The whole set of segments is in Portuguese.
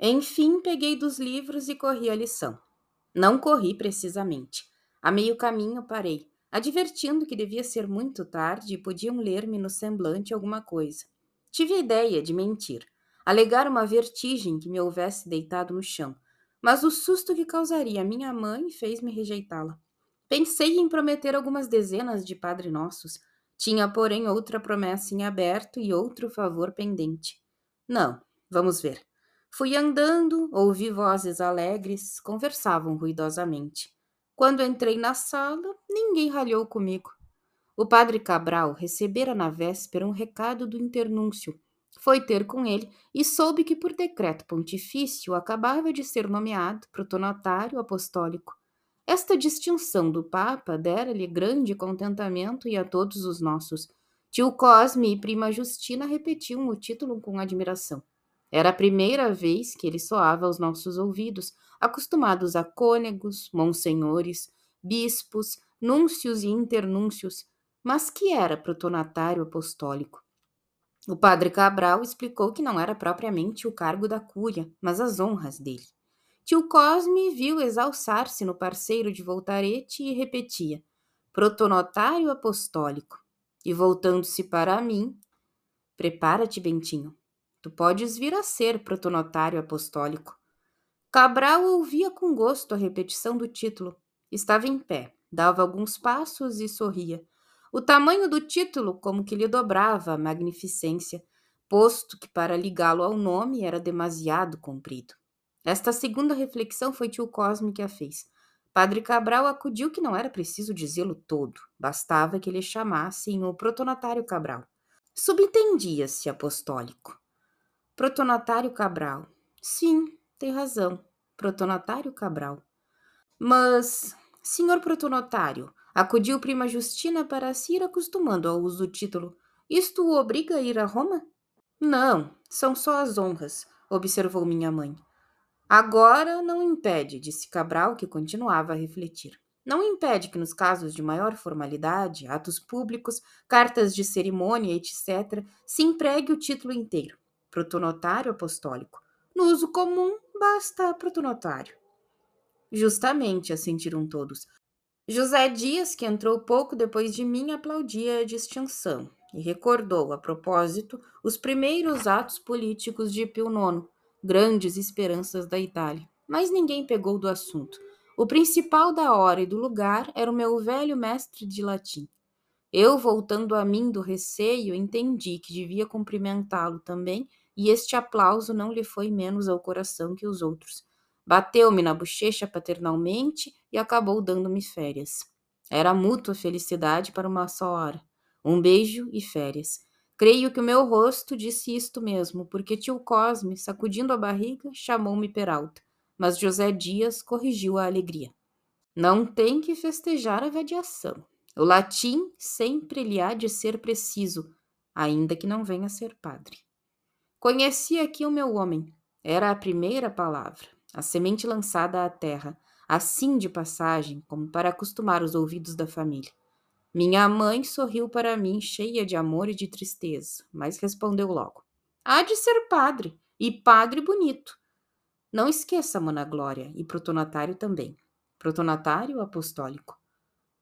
Enfim, peguei dos livros e corri a lição. Não corri precisamente. A meio caminho parei, advertindo que devia ser muito tarde e podiam ler-me no semblante alguma coisa. Tive a ideia de mentir, alegar uma vertigem que me houvesse deitado no chão, mas o susto que causaria minha mãe fez-me rejeitá-la. Pensei em prometer algumas dezenas de Padre Nossos, tinha, porém, outra promessa em aberto e outro favor pendente. Não, vamos ver. Fui andando, ouvi vozes alegres, conversavam ruidosamente. Quando entrei na sala, ninguém ralhou comigo. O padre Cabral recebera na véspera um recado do internúncio. Foi ter com ele e soube que, por decreto pontifício, acabava de ser nomeado protonotário apostólico. Esta distinção do Papa dera-lhe grande contentamento e a todos os nossos. Tio Cosme e prima Justina repetiam o título com admiração. Era a primeira vez que ele soava aos nossos ouvidos, acostumados a cônegos, monsenhores, bispos, núncios e internúncios, mas que era protonatário apostólico. O padre Cabral explicou que não era propriamente o cargo da cúria, mas as honras dele. Tio Cosme viu exalçar-se no parceiro de Voltarete e repetia: protonotário apostólico. E voltando-se para mim, prepara-te, Bentinho. Tu podes vir a ser protonotário apostólico. Cabral ouvia com gosto a repetição do título. Estava em pé, dava alguns passos e sorria. O tamanho do título como que lhe dobrava a magnificência, posto que para ligá-lo ao nome era demasiado comprido. Esta segunda reflexão foi tio Cosme que a fez. Padre Cabral acudiu que não era preciso dizê-lo todo, bastava que lhe chamassem o protonatário Cabral. Subentendia-se apostólico. Protonatário Cabral. Sim, tem razão. Protonatário Cabral. Mas, senhor protonotário, acudiu prima Justina para se ir acostumando ao uso do título. Isto o obriga a ir a Roma? Não, são só as honras, observou minha mãe. Agora não impede, disse Cabral, que continuava a refletir. Não impede que nos casos de maior formalidade, atos públicos, cartas de cerimônia, etc., se empregue o título inteiro, protonotário apostólico. No uso comum, basta protonotário. Justamente, assentiram todos. José Dias, que entrou pouco depois de mim, aplaudia a distinção e recordou, a propósito, os primeiros atos políticos de Pio IX, grandes esperanças da Itália. Mas ninguém pegou do assunto. O principal da hora e do lugar era o meu velho mestre de latim. Eu, voltando a mim do receio, entendi que devia cumprimentá-lo também, e este aplauso não lhe foi menos ao coração que os outros. Bateu-me na bochecha paternalmente e acabou dando-me férias. Era mútua felicidade para uma só hora. Um beijo e férias. Creio que o meu rosto disse isto mesmo, porque tio Cosme, sacudindo a barriga, chamou-me Peralta, mas José Dias corrigiu a alegria. Não tem que festejar a vadiação. O latim sempre lhe há de ser preciso, ainda que não venha a ser padre. Conheci aqui o meu homem. Era a primeira palavra, a semente lançada à terra, assim de passagem, como para acostumar os ouvidos da família. Minha mãe sorriu para mim, cheia de amor e de tristeza, mas respondeu logo: Há de ser padre, e padre bonito. Não esqueça, Mona Glória, e protonatário também. Protonatário apostólico.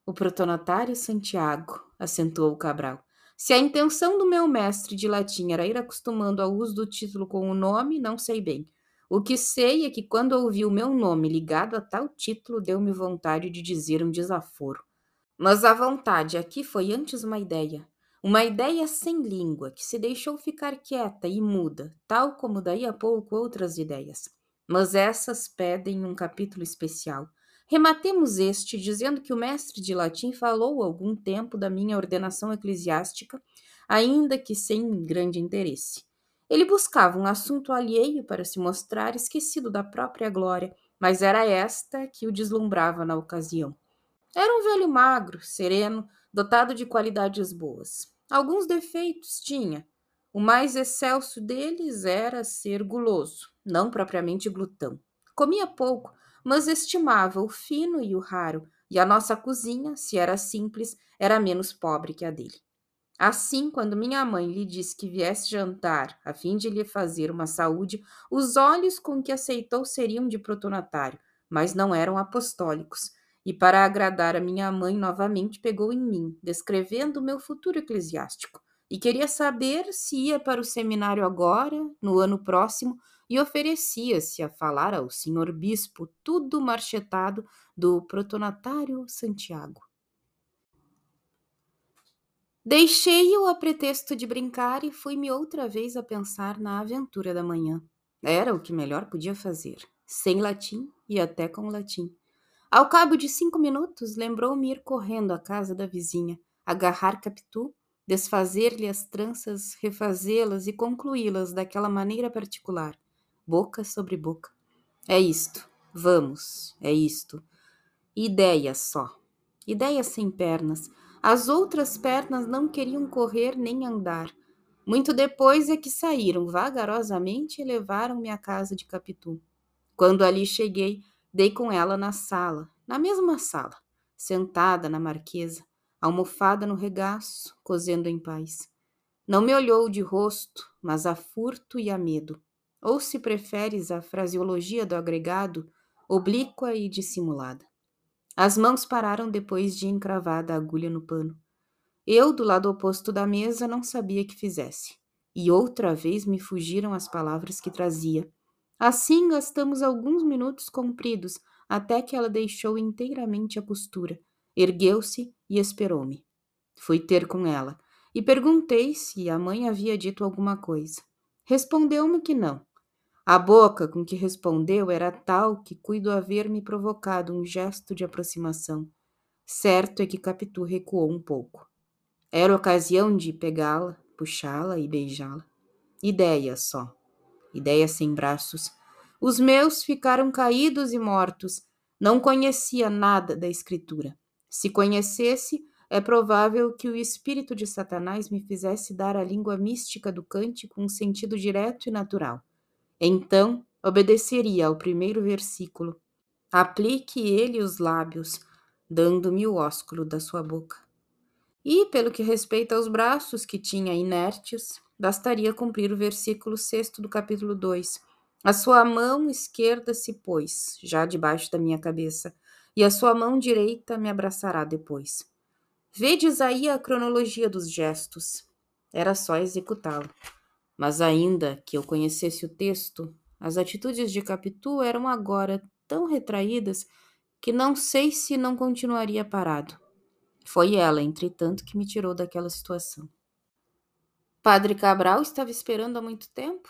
O protonatário Santiago, acentuou o Cabral. Se a intenção do meu mestre de latim era ir acostumando ao uso do título com o nome, não sei bem. O que sei é que quando ouvi o meu nome ligado a tal título, deu-me vontade de dizer um desaforo. Mas a vontade aqui foi antes uma ideia, uma ideia sem língua que se deixou ficar quieta e muda, tal como daí a pouco outras ideias. Mas essas pedem um capítulo especial. Rematemos este dizendo que o mestre de latim falou algum tempo da minha ordenação eclesiástica, ainda que sem grande interesse. Ele buscava um assunto alheio para se mostrar esquecido da própria glória, mas era esta que o deslumbrava na ocasião. Era um velho magro, sereno, dotado de qualidades boas. Alguns defeitos tinha. O mais excelso deles era ser guloso, não propriamente glutão. Comia pouco, mas estimava o fino e o raro, e a nossa cozinha, se era simples, era menos pobre que a dele. Assim, quando minha mãe lhe disse que viesse jantar, a fim de lhe fazer uma saúde, os olhos com que aceitou seriam de protonatário, mas não eram apostólicos. E para agradar a minha mãe, novamente pegou em mim, descrevendo o meu futuro eclesiástico. E queria saber se ia para o seminário agora, no ano próximo, e oferecia-se a falar ao senhor bispo tudo marchetado do protonatário Santiago. Deixei-o a pretexto de brincar e fui-me outra vez a pensar na aventura da manhã. Era o que melhor podia fazer, sem latim e até com latim. Ao cabo de cinco minutos, lembrou-me ir correndo à casa da vizinha, agarrar Capitu, desfazer-lhe as tranças, refazê-las e concluí-las daquela maneira particular, boca sobre boca. É isto, vamos, é isto. Ideia só. Ideia sem pernas as outras pernas não queriam correr nem andar. Muito depois é que saíram vagarosamente e levaram-me à casa de Capitu. Quando ali cheguei, dei com ela na sala, na mesma sala, sentada na marquesa, almofada no regaço, cozendo em paz. Não me olhou de rosto, mas a furto e a medo. Ou, se preferes a fraseologia do agregado, oblíqua e dissimulada. As mãos pararam depois de encravada a agulha no pano. Eu, do lado oposto da mesa, não sabia que fizesse. E outra vez me fugiram as palavras que trazia. Assim gastamos alguns minutos compridos, até que ela deixou inteiramente a costura, ergueu-se e esperou-me. Fui ter com ela e perguntei se a mãe havia dito alguma coisa. Respondeu-me que não, a boca com que respondeu era tal que cuido haver me provocado um gesto de aproximação. Certo é que Capitu recuou um pouco. Era ocasião de pegá-la, puxá-la e beijá-la. Ideia só. Ideia sem braços. Os meus ficaram caídos e mortos. Não conhecia nada da escritura. Se conhecesse, é provável que o espírito de Satanás me fizesse dar à língua mística do cântico um sentido direto e natural. Então obedeceria ao primeiro versículo. Aplique ele os lábios, dando-me o ósculo da sua boca. E, pelo que respeita aos braços que tinha inertes, bastaria cumprir o versículo 6 do capítulo 2. A sua mão esquerda se pôs, já debaixo da minha cabeça, e a sua mão direita me abraçará depois. Vedes aí a cronologia dos gestos. Era só executá-lo. Mas ainda que eu conhecesse o texto, as atitudes de Capitu eram agora tão retraídas que não sei se não continuaria parado. Foi ela, entretanto, que me tirou daquela situação. Padre Cabral estava esperando há muito tempo?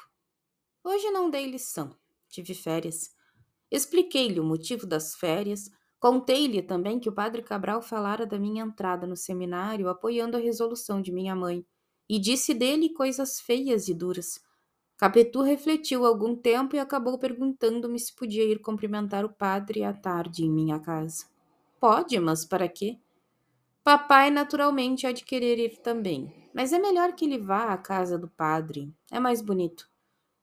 Hoje não dei lição, tive férias. Expliquei-lhe o motivo das férias, contei-lhe também que o padre Cabral falara da minha entrada no seminário apoiando a resolução de minha mãe e disse dele coisas feias e duras. Capetu refletiu algum tempo e acabou perguntando-me se podia ir cumprimentar o padre à tarde em minha casa. Pode, mas para quê? Papai naturalmente há de querer ir também, mas é melhor que ele vá à casa do padre. É mais bonito.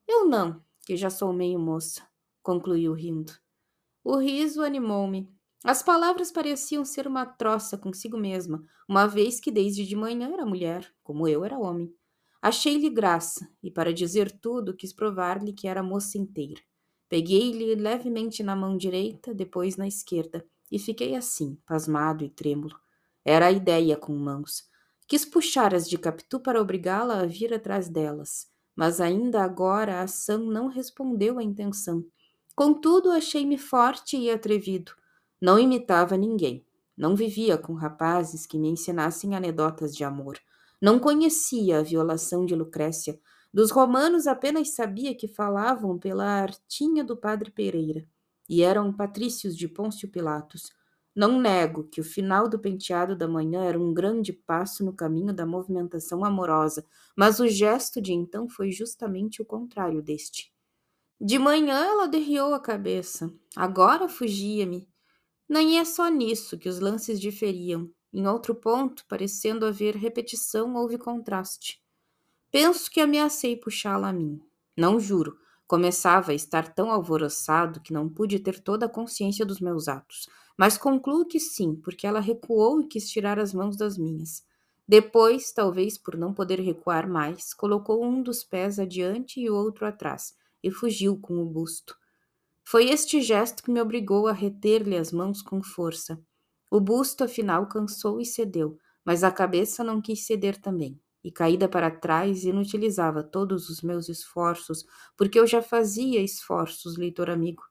Eu não, que já sou meio moça, concluiu rindo. O riso animou-me. As palavras pareciam ser uma troça consigo mesma, uma vez que desde de manhã era mulher, como eu era homem. Achei-lhe graça, e para dizer tudo, quis provar-lhe que era moça inteira. Peguei-lhe levemente na mão direita, depois na esquerda, e fiquei assim, pasmado e trêmulo. Era a ideia com mãos. Quis puxar as de Capitu para obrigá-la a vir atrás delas, mas ainda agora a ação não respondeu à intenção. Contudo, achei-me forte e atrevido não imitava ninguém. Não vivia com rapazes que me ensinassem anedotas de amor. Não conhecia a violação de Lucrécia. Dos romanos apenas sabia que falavam pela artinha do padre Pereira e eram patrícios de Pôncio Pilatos. Não nego que o final do penteado da manhã era um grande passo no caminho da movimentação amorosa, mas o gesto de então foi justamente o contrário deste. De manhã ela derriou a cabeça. Agora fugia-me. Nem é só nisso que os lances diferiam. Em outro ponto, parecendo haver repetição, houve contraste. Penso que ameacei puxá-la a mim. Não juro. Começava a estar tão alvoroçado que não pude ter toda a consciência dos meus atos. Mas concluo que sim, porque ela recuou e quis tirar as mãos das minhas. Depois, talvez por não poder recuar mais, colocou um dos pés adiante e o outro atrás, e fugiu com o busto. Foi este gesto que me obrigou a reter-lhe as mãos com força. O busto, afinal, cansou e cedeu, mas a cabeça não quis ceder também. E caída para trás, inutilizava todos os meus esforços, porque eu já fazia esforços, leitor amigo.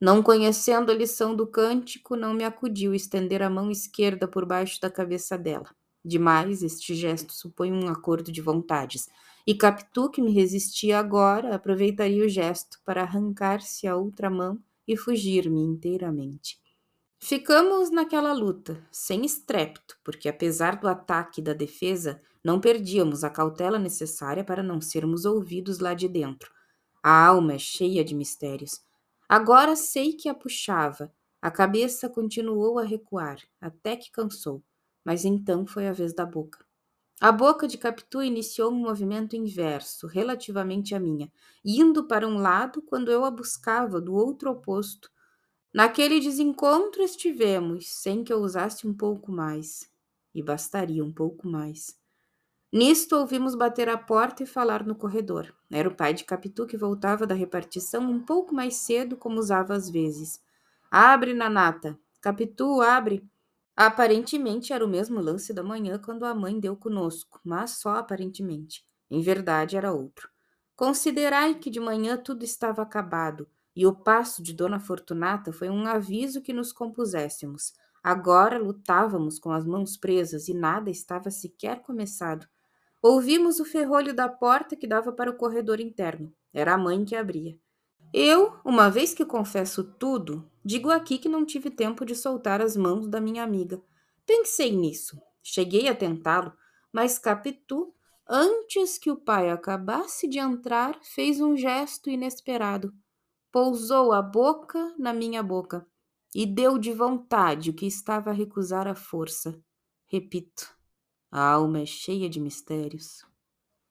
Não conhecendo a lição do cântico, não me acudiu estender a mão esquerda por baixo da cabeça dela. Demais, este gesto supõe um acordo de vontades, e Capitu, que me resistia agora, aproveitaria o gesto para arrancar-se a outra mão e fugir-me inteiramente. Ficamos naquela luta, sem estrépito, porque apesar do ataque e da defesa, não perdíamos a cautela necessária para não sermos ouvidos lá de dentro. A alma é cheia de mistérios. Agora sei que a puxava. A cabeça continuou a recuar, até que cansou mas então foi a vez da boca. A boca de Capitu iniciou um movimento inverso, relativamente à minha, indo para um lado quando eu a buscava do outro oposto. Naquele desencontro estivemos, sem que eu usasse um pouco mais. E bastaria um pouco mais. Nisto ouvimos bater à porta e falar no corredor. Era o pai de Capitu que voltava da repartição um pouco mais cedo, como usava às vezes. Abre, Nanata. Capitu, abre. Aparentemente era o mesmo lance da manhã quando a mãe deu conosco, mas só aparentemente. Em verdade era outro. Considerai que de manhã tudo estava acabado, e o passo de Dona Fortunata foi um aviso que nos compuséssemos. Agora lutávamos com as mãos presas e nada estava sequer começado. Ouvimos o ferrolho da porta que dava para o corredor interno. Era a mãe que abria. Eu, uma vez que confesso tudo, digo aqui que não tive tempo de soltar as mãos da minha amiga. Pensei nisso, cheguei a tentá-lo, mas Capitu, antes que o pai acabasse de entrar, fez um gesto inesperado. Pousou a boca na minha boca e deu de vontade o que estava a recusar à força. Repito, a alma é cheia de mistérios.